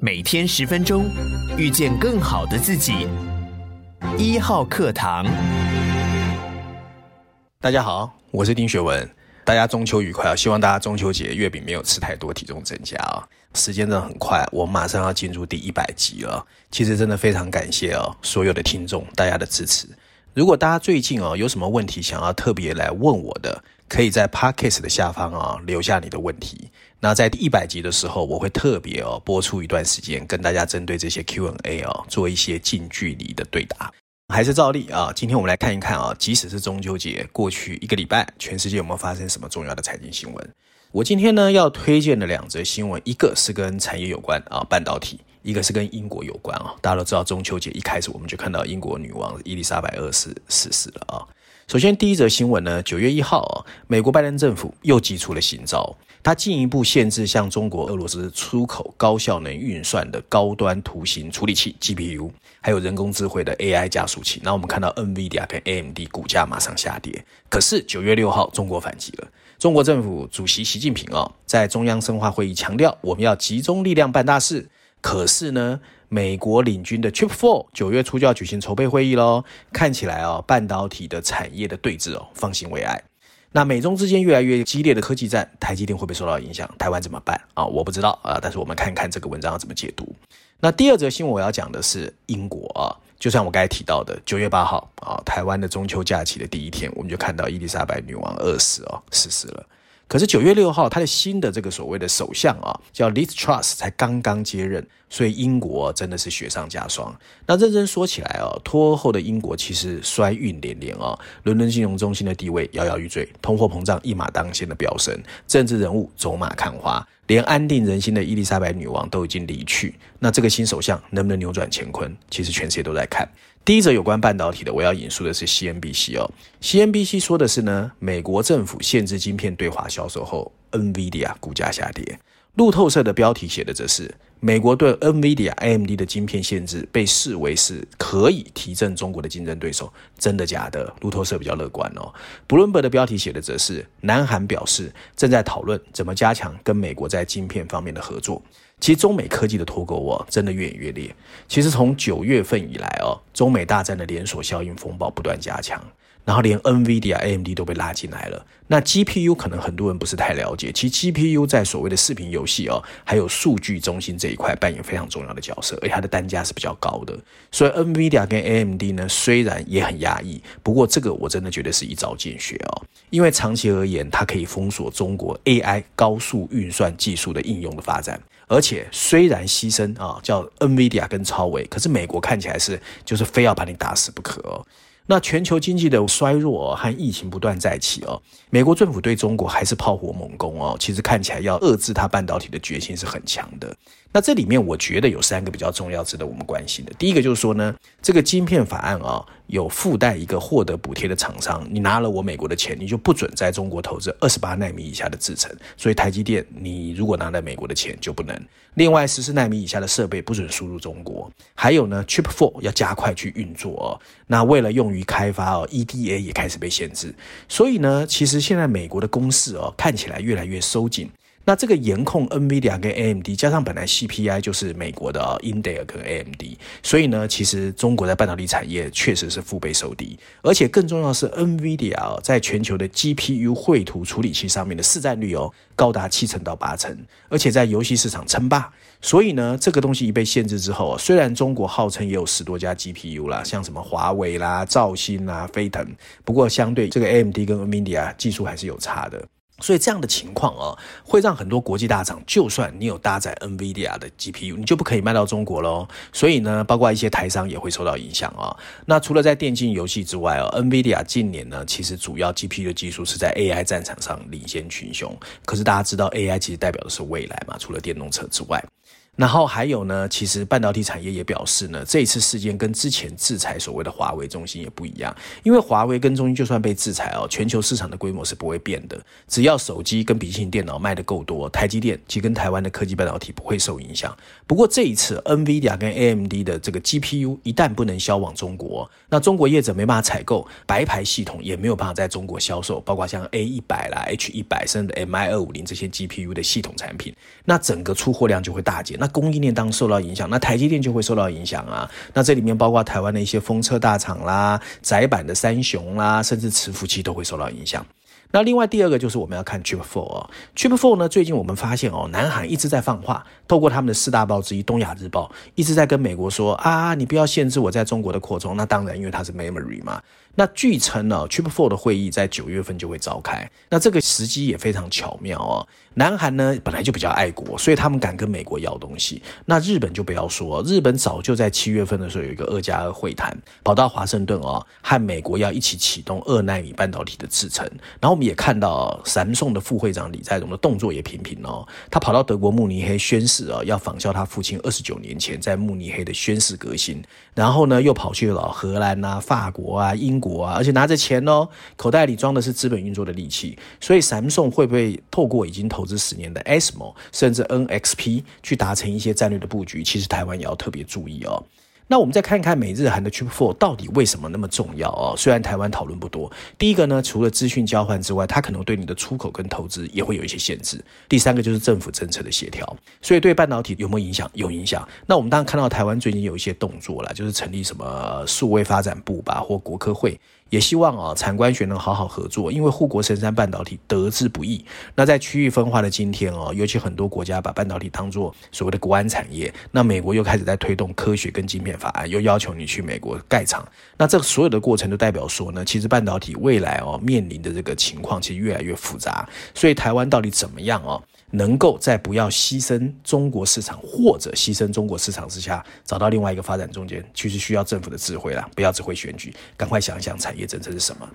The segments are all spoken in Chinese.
每天十分钟，遇见更好的自己。一号课堂，大家好，我是丁学文。大家中秋愉快啊！希望大家中秋节月饼没有吃太多，体重增加啊！时间真的很快，我马上要进入第一百集了。其实真的非常感谢哦，所有的听众大家的支持。如果大家最近哦有什么问题想要特别来问我的，可以在 Podcast 的下方啊留下你的问题。那在第一百集的时候，我会特别哦播出一段时间，跟大家针对这些 Q&A 哦做一些近距离的对答。还是照例啊，今天我们来看一看啊，即使是中秋节过去一个礼拜，全世界有没有发生什么重要的财经新闻？我今天呢要推荐的两则新闻，一个是跟产业有关啊，半导体；一个是跟英国有关啊。大家都知道，中秋节一开始我们就看到英国女王伊丽莎白二世逝世了啊。首先，第一则新闻呢，九月一号啊，美国拜登政府又祭出了新招，它进一步限制向中国、俄罗斯出口高效能运算的高端图形处理器 GPU，还有人工智慧的 AI 加速器。那我们看到 NVIDIA 跟 AMD 股价马上下跌。可是九月六号，中国反击了。中国政府主席习近平啊，在中央深化会议强调，我们要集中力量办大事。可是呢，美国领军的 Chip Four 九月初就要举行筹备会议喽，看起来哦，半导体的产业的对峙哦，方兴未艾。那美中之间越来越激烈的科技战，台积电会不会受到影响？台湾怎么办啊？我不知道啊，但是我们看看这个文章要怎么解读。那第二则新闻我要讲的是英国啊，就像我刚才提到的，九月八号啊，台湾的中秋假期的第一天，我们就看到伊丽莎白女王二世哦逝世了。可是九月六号，他的新的这个所谓的首相啊，叫 Liz Truss 才刚刚接任，所以英国真的是雪上加霜。那认真说起来哦，脱后的英国其实衰运连连啊，伦敦金融中心的地位摇摇欲坠，通货膨胀一马当先的飙升，政治人物走马看花，连安定人心的伊丽莎白女王都已经离去。那这个新首相能不能扭转乾坤？其实全世界都在看。第一则有关半导体的，我要引述的是 CNBC 哦，CNBC 说的是呢，美国政府限制晶片对华销售后，NVIDIA 股价下跌。路透社的标题写的则是，美国对 NVIDIA、AMD 的晶片限制被视为是可以提振中国的竞争对手，真的假的？路透社比较乐观哦。Bloomberg 的标题写的则是，南韩表示正在讨论怎么加强跟美国在晶片方面的合作。其实中美科技的脱钩哦，真的越演越烈。其实从九月份以来哦，中美大战的连锁效应风暴不断加强。然后连 NVIDIA、AMD 都被拉进来了。那 GPU 可能很多人不是太了解，其实 GPU 在所谓的视频游戏哦，还有数据中心这一块扮演非常重要的角色，而且它的单价是比较高的。所以 NVIDIA 跟 AMD 呢，虽然也很压抑，不过这个我真的觉得是一招见血哦，因为长期而言，它可以封锁中国 AI 高速运算技术的应用的发展。而且虽然牺牲啊，叫 NVIDIA 跟超微，可是美国看起来是就是非要把你打死不可哦。那全球经济的衰弱和疫情不断再起哦，美国政府对中国还是炮火猛攻哦，其实看起来要遏制它半导体的决心是很强的。那这里面我觉得有三个比较重要、值得我们关心的。第一个就是说呢，这个晶片法案啊，有附带一个获得补贴的厂商，你拿了我美国的钱，你就不准在中国投资二十八纳米以下的制程。所以台积电，你如果拿了美国的钱就不能。另外，十四纳米以下的设备不准输入中国。还有呢，Chip Four 要加快去运作哦。那为了用于开发哦，EDA 也开始被限制。所以呢，其实现在美国的攻势哦，看起来越来越收紧。那这个严控 NVIDIA 跟 AMD，加上本来 CPI 就是美国的 Intel 跟 AMD，所以呢，其实中国在半导体产业确实是腹背受敌，而且更重要的是 NVIDIA 在全球的 GPU 绘图处理器上面的市占率哦，高达七成到八成，而且在游戏市场称霸。所以呢，这个东西一被限制之后，虽然中国号称也有十多家 GPU 啦，像什么华为啦、兆芯啦、飞腾，不过相对这个 AMD 跟 NVIDIA 技术还是有差的。所以这样的情况啊，会让很多国际大厂，就算你有搭载 NVIDIA 的 GPU，你就不可以卖到中国喽。所以呢，包括一些台商也会受到影响啊。那除了在电竞游戏之外啊，NVIDIA 近年呢，其实主要 GPU 的技术是在 AI 战场上领先群雄。可是大家知道，AI 其实代表的是未来嘛，除了电动车之外。然后还有呢，其实半导体产业也表示呢，这一次事件跟之前制裁所谓的华为、中兴也不一样，因为华为跟中兴就算被制裁哦，全球市场的规模是不会变的，只要手机跟笔记型电脑卖得够多，台积电其实跟台湾的科技半导体不会受影响。不过这一次，NVIDIA 跟 AMD 的这个 GPU 一旦不能销往中国，那中国业者没办法采购，白牌系统也没有办法在中国销售，包括像 A 一百啦、H 一百甚至 MI 二五零这些 GPU 的系统产品，那整个出货量就会大减。那供应链当受到影响，那台积电就会受到影响啊。那这里面包括台湾的一些封测大厂啦、窄板的三雄啦，甚至磁浮器都会受到影响。那另外第二个就是我们要看 Chip Four 哦，Chip Four 呢，最近我们发现哦，南韩一直在放话，透过他们的四大报之一《东亚日报》一直在跟美国说啊，你不要限制我在中国的扩充。那当然，因为它是 Memory 嘛。那据称呢，Chip Four 的会议在九月份就会召开。那这个时机也非常巧妙哦。南韩呢本来就比较爱国，所以他们敢跟美国要东西。那日本就不要说，日本早就在七月份的时候有一个二加二会谈，跑到华盛顿哦，和美国要一起启动二奈米半导体的制程。然后我们也看到三星的副会长李在镕的动作也频频哦，他跑到德国慕尼黑宣誓哦，要仿效他父亲二十九年前在慕尼黑的宣誓革新。然后呢，又跑去了荷兰啊、法国啊、英国。啊，而且拿着钱哦，口袋里装的是资本运作的利器，所以闪送会不会透过已经投资十年的 SMO，甚至 NXP 去达成一些战略的布局？其实台湾也要特别注意哦。那我们再看看美日韩的 Chip Four 到底为什么那么重要哦？虽然台湾讨论不多，第一个呢，除了资讯交换之外，它可能对你的出口跟投资也会有一些限制。第三个就是政府政策的协调，所以对半导体有没有影响？有影响。那我们当然看到台湾最近有一些动作了，就是成立什么数位发展部吧，或国科会。也希望啊，产官学能好好合作，因为护国神山半导体得之不易。那在区域分化的今天哦，尤其很多国家把半导体当作所谓的国安产业，那美国又开始在推动科学跟晶片法案，又要求你去美国盖厂。那这所有的过程都代表说呢，其实半导体未来哦面临的这个情况其实越来越复杂。所以台湾到底怎么样哦？能够在不要牺牲中国市场或者牺牲中国市场之下，找到另外一个发展中间，其实需要政府的智慧啦，不要只会选举，赶快想一想产业政策是什么。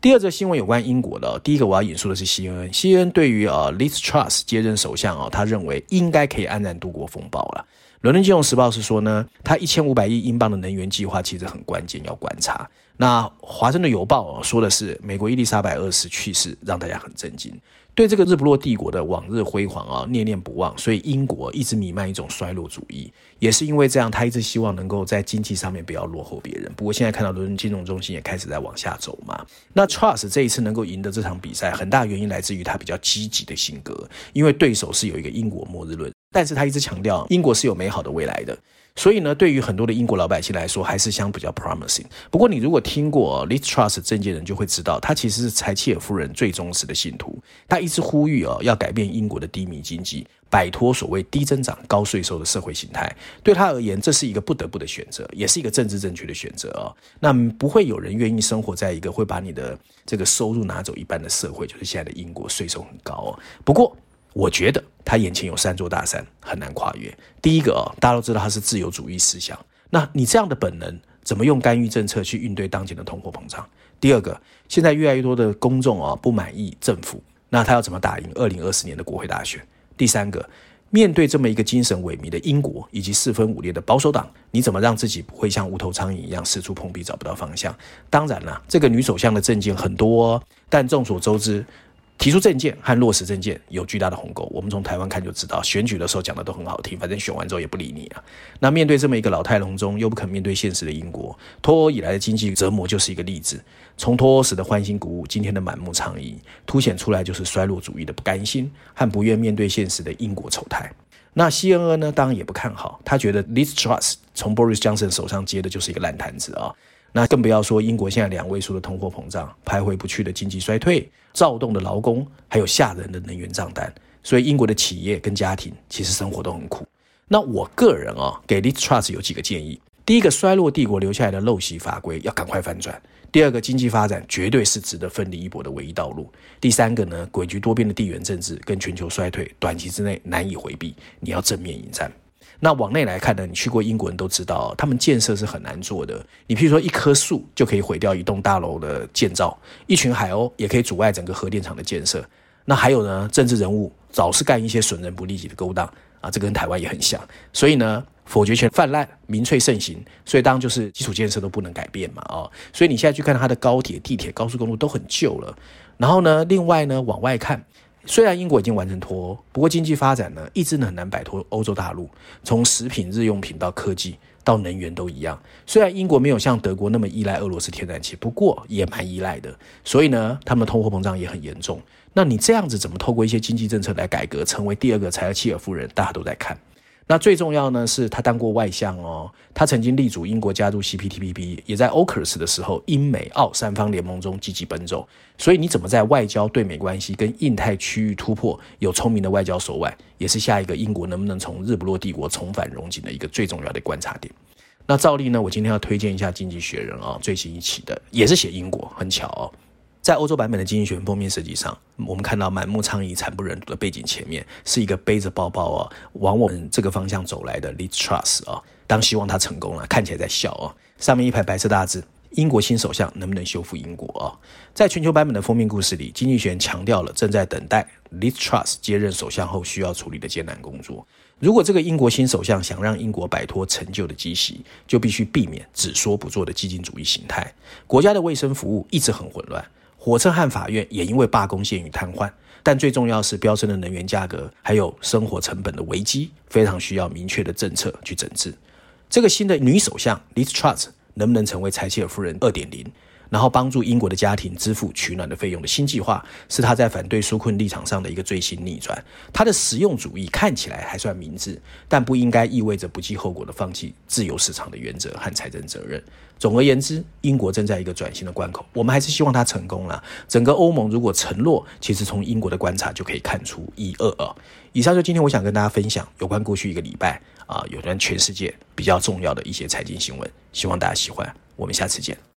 第二则新闻有关英国的，第一个我要引述的是 CNN，CNN 对于呃 Liz Truss 接任首相哦，他认为应该可以安然度过风暴了。伦敦金融时报是说呢，他一千五百亿英镑的能源计划其实很关键，要观察。那华盛顿邮报说的是，美国伊丽莎白二世去世，让大家很震惊。对这个日不落帝国的往日辉煌啊，念念不忘，所以英国一直弥漫一种衰落主义。也是因为这样，他一直希望能够在经济上面不要落后别人。不过现在看到伦敦金融中心也开始在往下走嘛。那 Trust 这一次能够赢得这场比赛，很大原因来自于他比较积极的性格，因为对手是有一个英国末日论，但是他一直强调英国是有美好的未来的。所以呢，对于很多的英国老百姓来说，还是相比较 promising。不过，你如果听过 Liz Truss 政见人，就会知道，他其实是柴契尔夫人最忠实的信徒。他一直呼吁哦，要改变英国的低迷经济，摆脱所谓低增长、高税收的社会形态。对他而言，这是一个不得不的选择，也是一个政治正确的选择哦。那不会有人愿意生活在一个会把你的这个收入拿走一半的社会，就是现在的英国税收很高哦。不过，我觉得他眼前有三座大山，很难跨越。第一个啊，大家都知道他是自由主义思想，那你这样的本能，怎么用干预政策去应对当前的通货膨胀？第二个，现在越来越多的公众啊不满意政府，那他要怎么打赢二零二四年的国会大选？第三个，面对这么一个精神萎靡的英国以及四分五裂的保守党，你怎么让自己不会像无头苍蝇一样四处碰壁找不到方向？当然了，这个女首相的政见很多，但众所周知。提出政见和落实政见有巨大的鸿沟，我们从台湾看就知道，选举的时候讲的都很好听，反正选完之后也不理你啊。那面对这么一个老态龙钟又不肯面对现实的英国，脱欧以来的经济折磨就是一个例子。从脱欧时的欢欣鼓舞，今天的满目疮痍，凸显出来就是衰落主义的不甘心和不愿面对现实的英国丑态。那 CNN 呢，当然也不看好，他觉得 Liz Truss 从 Boris Johnson 手上接的就是一个烂摊子啊。那更不要说英国现在两位数的通货膨胀，徘徊不去的经济衰退，躁动的劳工，还有吓人的能源账单，所以英国的企业跟家庭其实生活都很苦。那我个人啊，给 Liz Truss 有几个建议：第一个，衰落帝国留下来的陋习法规要赶快翻转；第二个，经济发展绝对是值得奋力一搏的唯一道路；第三个呢，诡谲多变的地缘政治跟全球衰退，短期之内难以回避，你要正面迎战。那往内来看呢，你去过英国人都知道，他们建设是很难做的。你譬如说，一棵树就可以毁掉一栋大楼的建造，一群海鸥也可以阻碍整个核电厂的建设。那还有呢，政治人物总是干一些损人不利己的勾当啊，这跟台湾也很像。所以呢，否决权泛滥，民粹盛行，所以当然就是基础建设都不能改变嘛，啊，所以你现在去看它的高铁、地铁、高速公路都很旧了。然后呢，另外呢，往外看。虽然英国已经完成脱欧，不过经济发展呢，一直很难摆脱欧洲大陆。从食品、日用品到科技到能源都一样。虽然英国没有像德国那么依赖俄罗斯天然气，不过也蛮依赖的。所以呢，他们通货膨胀也很严重。那你这样子怎么透过一些经济政策来改革，成为第二个柴尔契尔夫人？大家都在看。那最重要呢，是他当过外相哦，他曾经力主英国加入 CPTPP，也在 AUKUS 的时候英美澳三方联盟中积极奔走。所以你怎么在外交、对美关系跟印太区域突破有聪明的外交手腕，也是下一个英国能不能从日不落帝国重返荣景的一个最重要的观察点。那照例呢，我今天要推荐一下《经济学人》啊，最新一期的，也是写英国，很巧哦。在欧洲版本的《经济学》封面设计上，我们看到满目疮痍、惨不忍睹的背景前面，是一个背着包包啊，往我们这个方向走来的 Liz Truss 啊。当希望他成功了，看起来在笑啊。上面一排白色大字：英国新首相能不能修复英国啊？在全球版本的封面故事里，《经济学人》强调了正在等待 Liz Truss 接任首相后需要处理的艰难工作。如果这个英国新首相想让英国摆脱陈旧的积习，就必须避免只说不做的激进主义形态。国家的卫生服务一直很混乱。火车和法院也因为罢工陷于瘫痪，但最重要是飙升的能源价格，还有生活成本的危机，非常需要明确的政策去整治。这个新的女首相 Liz Truss 能不能成为柴切尔夫人二点零？然后帮助英国的家庭支付取暖的费用的新计划，是他在反对纾困立场上的一个最新逆转。他的实用主义看起来还算明智，但不应该意味着不计后果的放弃自由市场的原则和财政责任。总而言之，英国正在一个转型的关口，我们还是希望他成功了。整个欧盟如果承诺，其实从英国的观察就可以看出一二二。以上就今天我想跟大家分享有关过去一个礼拜啊，有关全世界比较重要的一些财经新闻，希望大家喜欢。我们下次见。